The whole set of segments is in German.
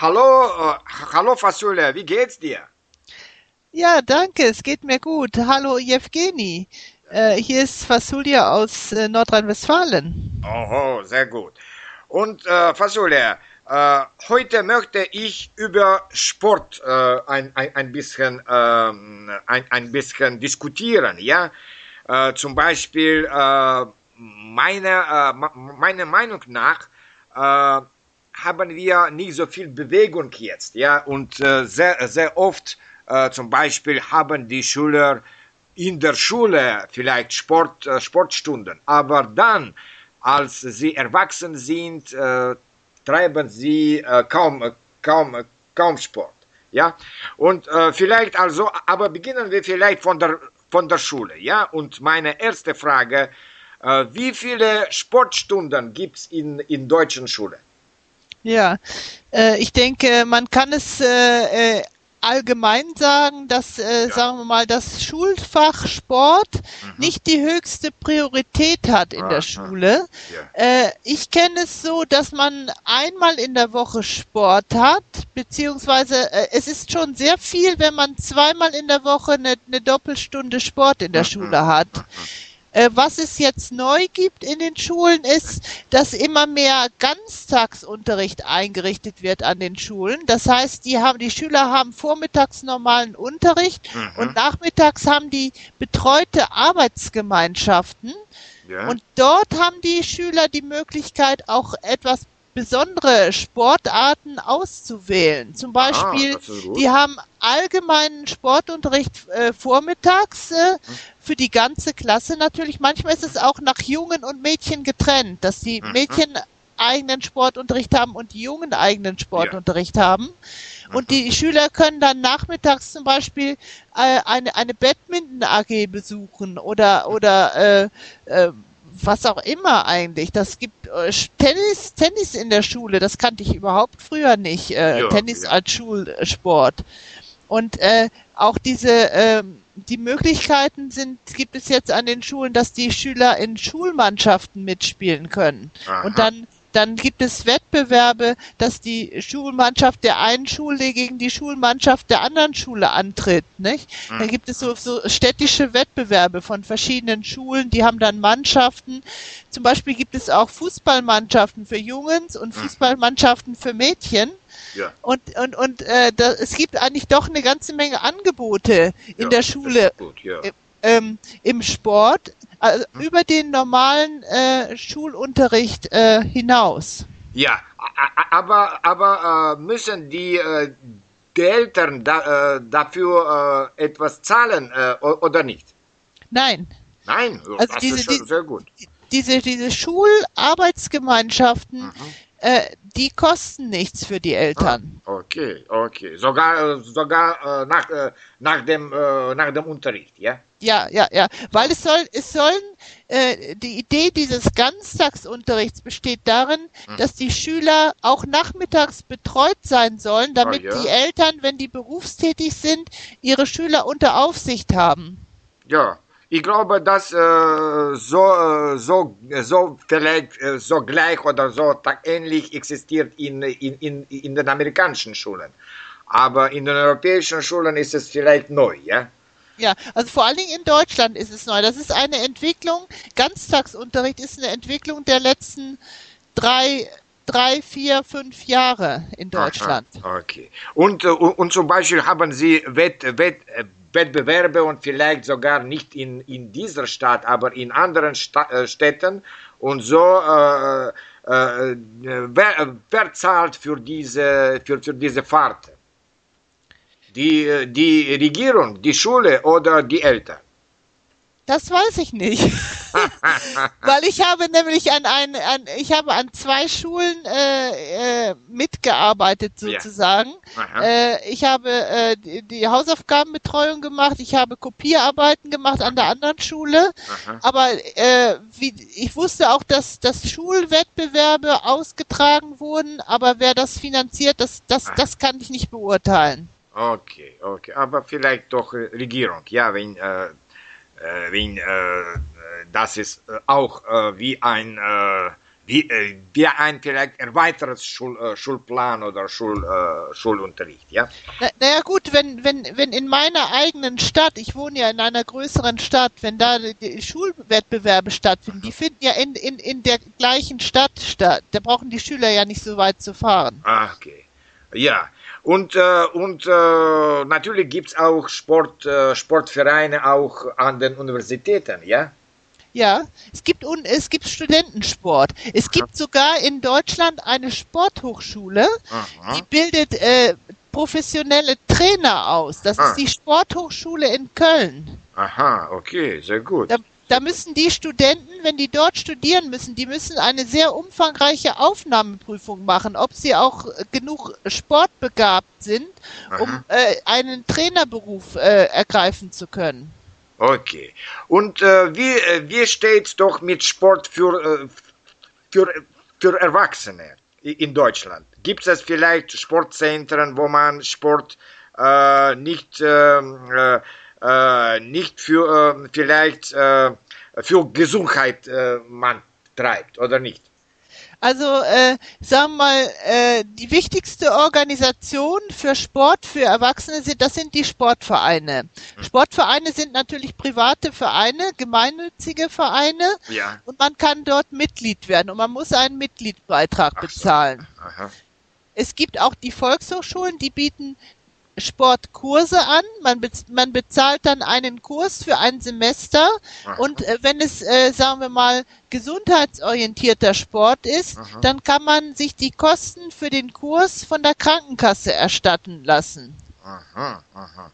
hallo, äh, hallo Fasule, wie geht's dir? Ja, danke, es geht mir gut. Hallo Jewgeni. Äh, hier ist Fasulia aus äh, Nordrhein-Westfalen. Oh, sehr gut. Und äh, Fasulia, äh, heute möchte ich über Sport äh, ein, ein, ein, bisschen, ähm, ein, ein bisschen diskutieren. Ja? Äh, zum Beispiel, äh, meine, meiner Meinung nach, haben wir nicht so viel Bewegung jetzt. Ja? Und äh, sehr, sehr oft äh, zum Beispiel haben die Schüler in der Schule vielleicht Sport, äh, Sportstunden, aber dann, als sie erwachsen sind, äh, treiben sie äh, kaum, äh, kaum, kaum Sport. Ja, und vielleicht also, aber beginnen wir vielleicht von der, von der Schule. Ja, und meine erste Frage, wie viele Sportstunden gibt es in, in deutschen Schulen? Ja, ich denke, man kann es allgemein sagen, dass, äh, ja. sagen wir mal, das Schulfach Sport mhm. nicht die höchste Priorität hat in Aha. der Schule. Ja. Äh, ich kenne es so, dass man einmal in der Woche Sport hat, beziehungsweise äh, es ist schon sehr viel, wenn man zweimal in der Woche eine, eine Doppelstunde Sport in der mhm. Schule hat. Mhm. Äh, was es jetzt neu gibt in den Schulen ist, dass immer mehr Ganztagsunterricht eingerichtet wird an den Schulen. Das heißt, die haben, die Schüler haben vormittags normalen Unterricht mhm. und nachmittags haben die betreute Arbeitsgemeinschaften. Ja. Und dort haben die Schüler die Möglichkeit, auch etwas besondere Sportarten auszuwählen. Zum ah, Beispiel, ah, die haben allgemeinen Sportunterricht äh, vormittags äh, hm. für die ganze Klasse natürlich. Manchmal ist es auch nach Jungen und Mädchen getrennt, dass die mhm. Mädchen eigenen Sportunterricht haben und die Jungen eigenen Sportunterricht ja. haben. Und die Schüler können dann nachmittags zum Beispiel äh, eine, eine Badminton-AG besuchen oder, oder äh, äh, was auch immer eigentlich. Das gibt äh, Tennis, Tennis in der Schule, das kannte ich überhaupt früher nicht. Äh, ja, Tennis ja. als Schulsport. Und äh, auch diese äh, die Möglichkeiten sind, gibt es jetzt an den Schulen, dass die Schüler in Schulmannschaften mitspielen können. Aha. Und dann dann gibt es Wettbewerbe, dass die Schulmannschaft der einen Schule gegen die Schulmannschaft der anderen Schule antritt, nicht? Dann mhm. gibt es so, so städtische Wettbewerbe von verschiedenen Schulen, die haben dann Mannschaften. Zum Beispiel gibt es auch Fußballmannschaften für Jungs und mhm. Fußballmannschaften für Mädchen. Ja. Und, und, und äh, da, es gibt eigentlich doch eine ganze Menge Angebote in ja, der Schule. Gut, ja. Ähm, Im Sport also über den normalen äh, Schulunterricht äh, hinaus. Ja, aber, aber äh, müssen die, äh, die Eltern da, äh, dafür etwas zahlen oder nicht? Nein. Nein, also das diese, ist schon sehr gut. Diese, diese Schularbeitsgemeinschaften, mhm. Äh, die kosten nichts für die Eltern. Ah, okay, okay. Sogar, sogar äh, nach, äh, nach, dem, äh, nach dem Unterricht, ja? Ja, ja, ja. Weil es soll, es sollen, äh, die Idee dieses Ganztagsunterrichts besteht darin, hm. dass die Schüler auch nachmittags betreut sein sollen, damit oh, ja. die Eltern, wenn die berufstätig sind, ihre Schüler unter Aufsicht haben. Ja, ich glaube, dass äh, so, äh, so, so vielleicht äh, so gleich oder so ähnlich existiert in, in, in, in den amerikanischen Schulen. Aber in den europäischen Schulen ist es vielleicht neu, ja? Ja, also vor allen Dingen in Deutschland ist es neu. Das ist eine Entwicklung, Ganztagsunterricht ist eine Entwicklung der letzten drei, drei, vier, fünf Jahre in Deutschland. Aha, okay. Und, äh, und zum Beispiel haben Sie Wett, Wett, äh, Wettbewerbe und vielleicht sogar nicht in, in dieser Stadt, aber in anderen Sta äh, Städten und so äh, äh, wer, wer zahlt für diese, für, für diese Fahrten? Die, die Regierung, die Schule oder die Eltern? Das weiß ich nicht. Weil ich habe nämlich an, ein, an ich habe an zwei Schulen äh, äh, mitgearbeitet sozusagen. Ja. Äh, ich habe äh, die, die, Hausaufgabenbetreuung gemacht, ich habe Kopierarbeiten gemacht an der anderen Schule. Aha. Aber äh, wie, ich wusste auch, dass, dass Schulwettbewerbe ausgetragen wurden, aber wer das finanziert, das, das, das kann ich nicht beurteilen. Okay, okay, aber vielleicht doch äh, Regierung, ja, wenn, äh, äh wenn äh, das ist äh, auch äh, wie ein, wie, äh, wie ein vielleicht erweitertes Schul, Schulplan oder Schul, Schulunterricht, ja? Na, naja gut, wenn, wenn, wenn in meiner eigenen Stadt, ich wohne ja in einer größeren Stadt, wenn da die Schulwettbewerbe stattfinden, die finden ja in, in, in der gleichen Stadt statt. Da brauchen die Schüler ja nicht so weit zu fahren. Ah, okay. Ja, und, äh, und äh, natürlich gibt's auch Sport, äh, Sportvereine auch an den Universitäten, ja? Ja, es gibt, un, es gibt Studentensport. Es Aha. gibt sogar in Deutschland eine Sporthochschule, Aha. die bildet äh, professionelle Trainer aus. Das ah. ist die Sporthochschule in Köln. Aha, okay, sehr gut. Da, da müssen die Studenten, wenn die dort studieren müssen, die müssen eine sehr umfangreiche Aufnahmeprüfung machen, ob sie auch genug sportbegabt sind, um äh, einen Trainerberuf äh, ergreifen zu können. Okay. Und äh, wie, äh, wie steht's doch mit Sport für, äh, für, für Erwachsene in Deutschland? Gibt es vielleicht Sportzentren, wo man Sport äh, nicht, ähm, äh, äh, nicht für äh, vielleicht äh, für Gesundheit man treibt oder nicht? Also äh, sagen wir mal, äh, die wichtigste Organisation für Sport für Erwachsene sind, das sind die Sportvereine. Hm. Sportvereine sind natürlich private Vereine, gemeinnützige Vereine ja. und man kann dort Mitglied werden und man muss einen Mitgliedbeitrag Ach bezahlen. So. Es gibt auch die Volkshochschulen, die bieten Sportkurse an. Man, be man bezahlt dann einen Kurs für ein Semester. Aha. Und äh, wenn es, äh, sagen wir mal, gesundheitsorientierter Sport ist, Aha. dann kann man sich die Kosten für den Kurs von der Krankenkasse erstatten lassen. Aha, aha.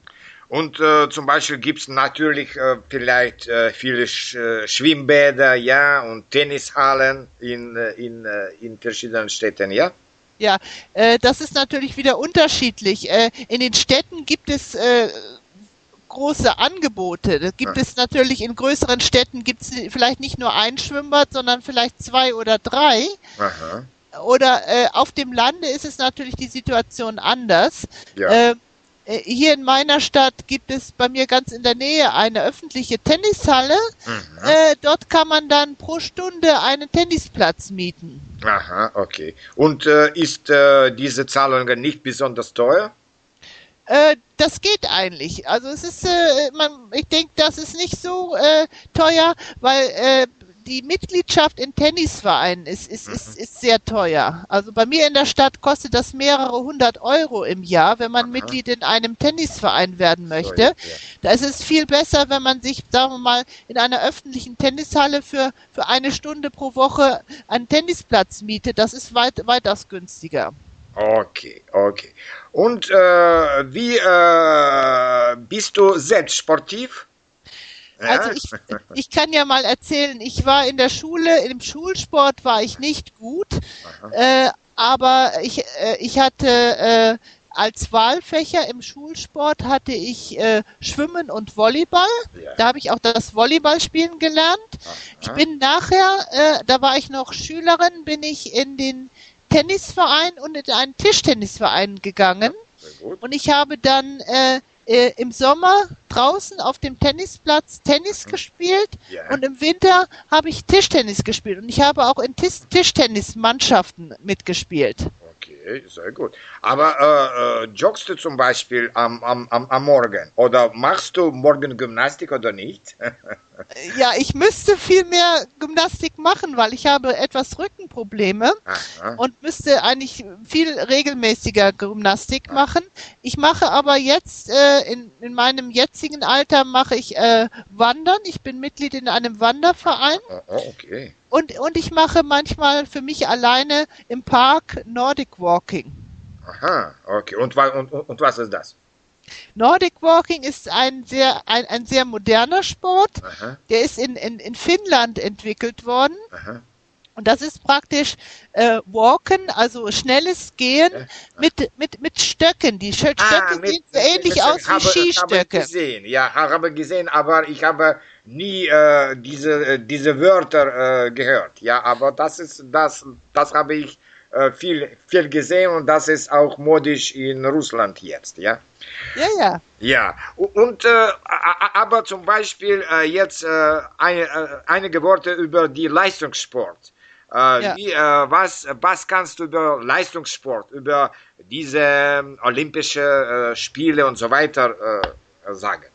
Und äh, zum Beispiel gibt es natürlich äh, vielleicht äh, viele Sch äh, Schwimmbäder, ja, und Tennishallen in, äh, in, äh, in verschiedenen Städten, ja? Ja, äh, das ist natürlich wieder unterschiedlich. Äh, in den Städten gibt es äh, große Angebote. Da gibt ja. es natürlich in größeren Städten gibt es vielleicht nicht nur ein Schwimmbad, sondern vielleicht zwei oder drei. Aha. Oder äh, auf dem Lande ist es natürlich die Situation anders. Ja. Äh, hier in meiner Stadt gibt es bei mir ganz in der Nähe eine öffentliche Tennishalle. Mhm. Äh, dort kann man dann pro Stunde einen Tennisplatz mieten. Aha, okay. Und äh, ist äh, diese Zahlung nicht besonders teuer? Äh, das geht eigentlich. Also es ist, äh, man, ich denke, das ist nicht so teuer, weil die Mitgliedschaft in Tennisvereinen ist, ist, ist, mhm. ist sehr teuer. Also bei mir in der Stadt kostet das mehrere hundert Euro im Jahr, wenn man Aha. Mitglied in einem Tennisverein werden möchte. So, ja. Da ist es viel besser, wenn man sich, sagen wir mal, in einer öffentlichen Tennishalle für, für eine Stunde pro Woche einen Tennisplatz mietet. Das ist weit, weitaus günstiger. Okay, okay. Und äh, wie äh, bist du selbst sportiv? Also ich, ich kann ja mal erzählen, ich war in der Schule, im Schulsport war ich nicht gut, äh, aber ich, äh, ich hatte äh, als Wahlfächer im Schulsport hatte ich äh, Schwimmen und Volleyball. Ja. Da habe ich auch das Volleyballspielen gelernt. Aha. Ich bin nachher, äh, da war ich noch Schülerin, bin ich in den Tennisverein und in einen Tischtennisverein gegangen. Und ich habe dann äh, äh, im Sommer draußen auf dem Tennisplatz Tennis mhm. gespielt ja. und im Winter habe ich Tischtennis gespielt und ich habe auch in Tisch Tischtennismannschaften mitgespielt. Okay, sehr gut. Aber äh, äh, joggst du zum Beispiel am, am, am, am Morgen oder machst du morgen Gymnastik oder nicht? ja, ich müsste viel mehr Gymnastik machen, weil ich habe etwas Rückenprobleme Aha. und müsste eigentlich viel regelmäßiger Gymnastik Aha. machen. Ich mache aber jetzt äh, in, in meinem jetzigen Alter mache ich äh, Wandern. Ich bin Mitglied in einem Wanderverein. Okay. Und, und ich mache manchmal für mich alleine im Park Nordic Walking. Aha, okay. Und, und, und was ist das? Nordic Walking ist ein sehr, ein, ein sehr moderner Sport. Aha. Der ist in, in, in Finnland entwickelt worden. Aha. Und das ist praktisch äh, Walken, also schnelles Gehen mit, mit, mit Stöcken. Die Stöcke ah, mit, sehen so ähnlich aus wie habe, Skistöcke. Habe gesehen. Ja, habe gesehen, aber ich habe nie äh, diese, äh, diese Wörter äh, gehört. Ja, aber das ist das, das habe ich viel, viel gesehen und das ist auch modisch in Russland jetzt, ja. Ja, ja. Ja, und äh, aber zum Beispiel äh, jetzt äh, eine, äh, einige Worte über die Leistungssport. Äh, ja. wie, äh, was, was kannst du über Leistungssport, über diese ähm, Olympische äh, Spiele und so weiter äh, sagen?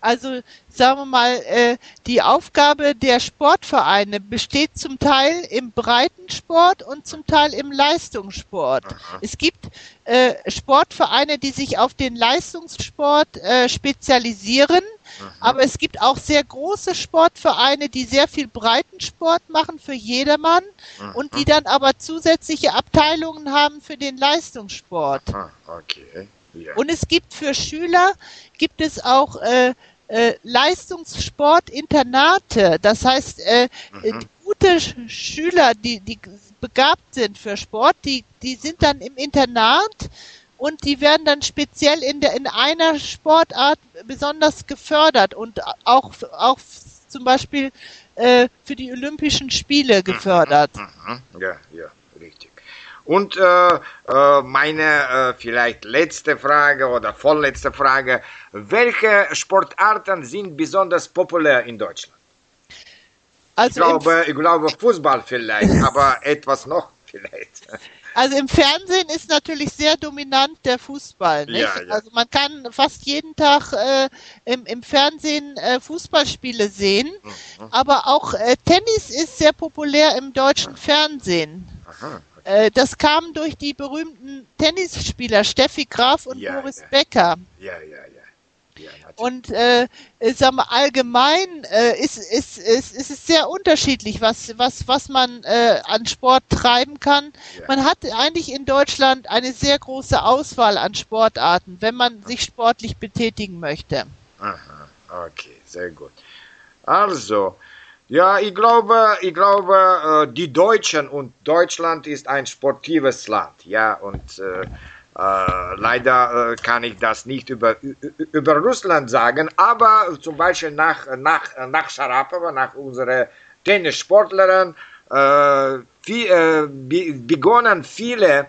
Also sagen wir mal, äh, die Aufgabe der Sportvereine besteht zum Teil im Breitensport und zum Teil im Leistungssport. Aha. Es gibt äh, Sportvereine, die sich auf den Leistungssport äh, spezialisieren, Aha. aber es gibt auch sehr große Sportvereine, die sehr viel Breitensport machen für jedermann Aha. und die dann aber zusätzliche Abteilungen haben für den Leistungssport. Okay. Yeah. Und es gibt für Schüler, gibt es auch äh, äh, Leistungssportinternate. Das heißt, äh, mhm. gute Schüler, die, die begabt sind für Sport, die, die sind dann im Internat und die werden dann speziell in der in einer Sportart besonders gefördert und auch auch zum Beispiel äh, für die Olympischen Spiele gefördert. Mhm. mhm. Ja, ja, richtig. Und äh, äh, meine äh, vielleicht letzte Frage oder vorletzte Frage. Welche Sportarten sind besonders populär in Deutschland? Also ich, glaube, ich glaube Fußball vielleicht, aber etwas noch vielleicht. Also im Fernsehen ist natürlich sehr dominant der Fußball. Ja, ja. Also man kann fast jeden Tag äh, im, im Fernsehen äh, Fußballspiele sehen, mhm. aber auch äh, Tennis ist sehr populär im deutschen Fernsehen. Aha. Äh, das kam durch die berühmten Tennisspieler Steffi Graf und ja, Boris ja. Becker. Ja, ja, ja. ja und äh, sag mal, allgemein äh, ist, ist, ist, ist es sehr unterschiedlich, was, was, was man äh, an Sport treiben kann. Man hat eigentlich in Deutschland eine sehr große Auswahl an Sportarten, wenn man sich sportlich betätigen möchte. Aha, okay, sehr gut. Also, ja, ich glaube, ich glaube, äh, die Deutschen und Deutschland ist ein sportives Land, ja, und äh, äh, leider äh, kann ich das nicht über, über Russland sagen, aber zum Beispiel nach, nach, nach Sharapova, nach unserer Tennissportlerin, äh, viel, äh, begonnen viele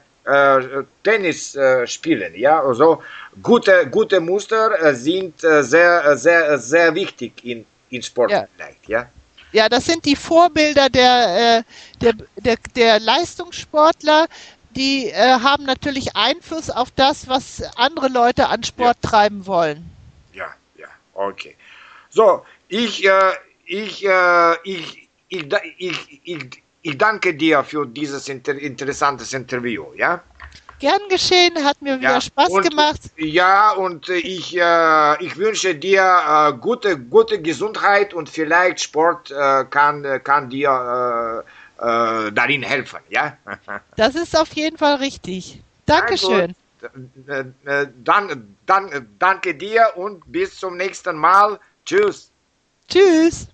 Tennis spielen, ja, also gute, gute Muster sind sehr, sehr, sehr wichtig in, in Sport ja. vielleicht, ja. Ja, das sind die Vorbilder der, äh, der, der, der Leistungssportler. Die äh, haben natürlich Einfluss auf das, was andere Leute an Sport ja. treiben wollen. Ja, ja, okay. So, ich, äh, ich, äh, ich, ich, ich, ich, ich danke dir für dieses inter interessantes Interview, ja? Gern geschehen, hat mir wieder ja, Spaß und, gemacht. Ja, und ich, äh, ich wünsche dir äh, gute, gute Gesundheit und vielleicht Sport äh, kann, kann dir äh, äh, darin helfen, ja? das ist auf jeden Fall richtig. Dankeschön. Also, dann, dann, danke dir und bis zum nächsten Mal. Tschüss. Tschüss.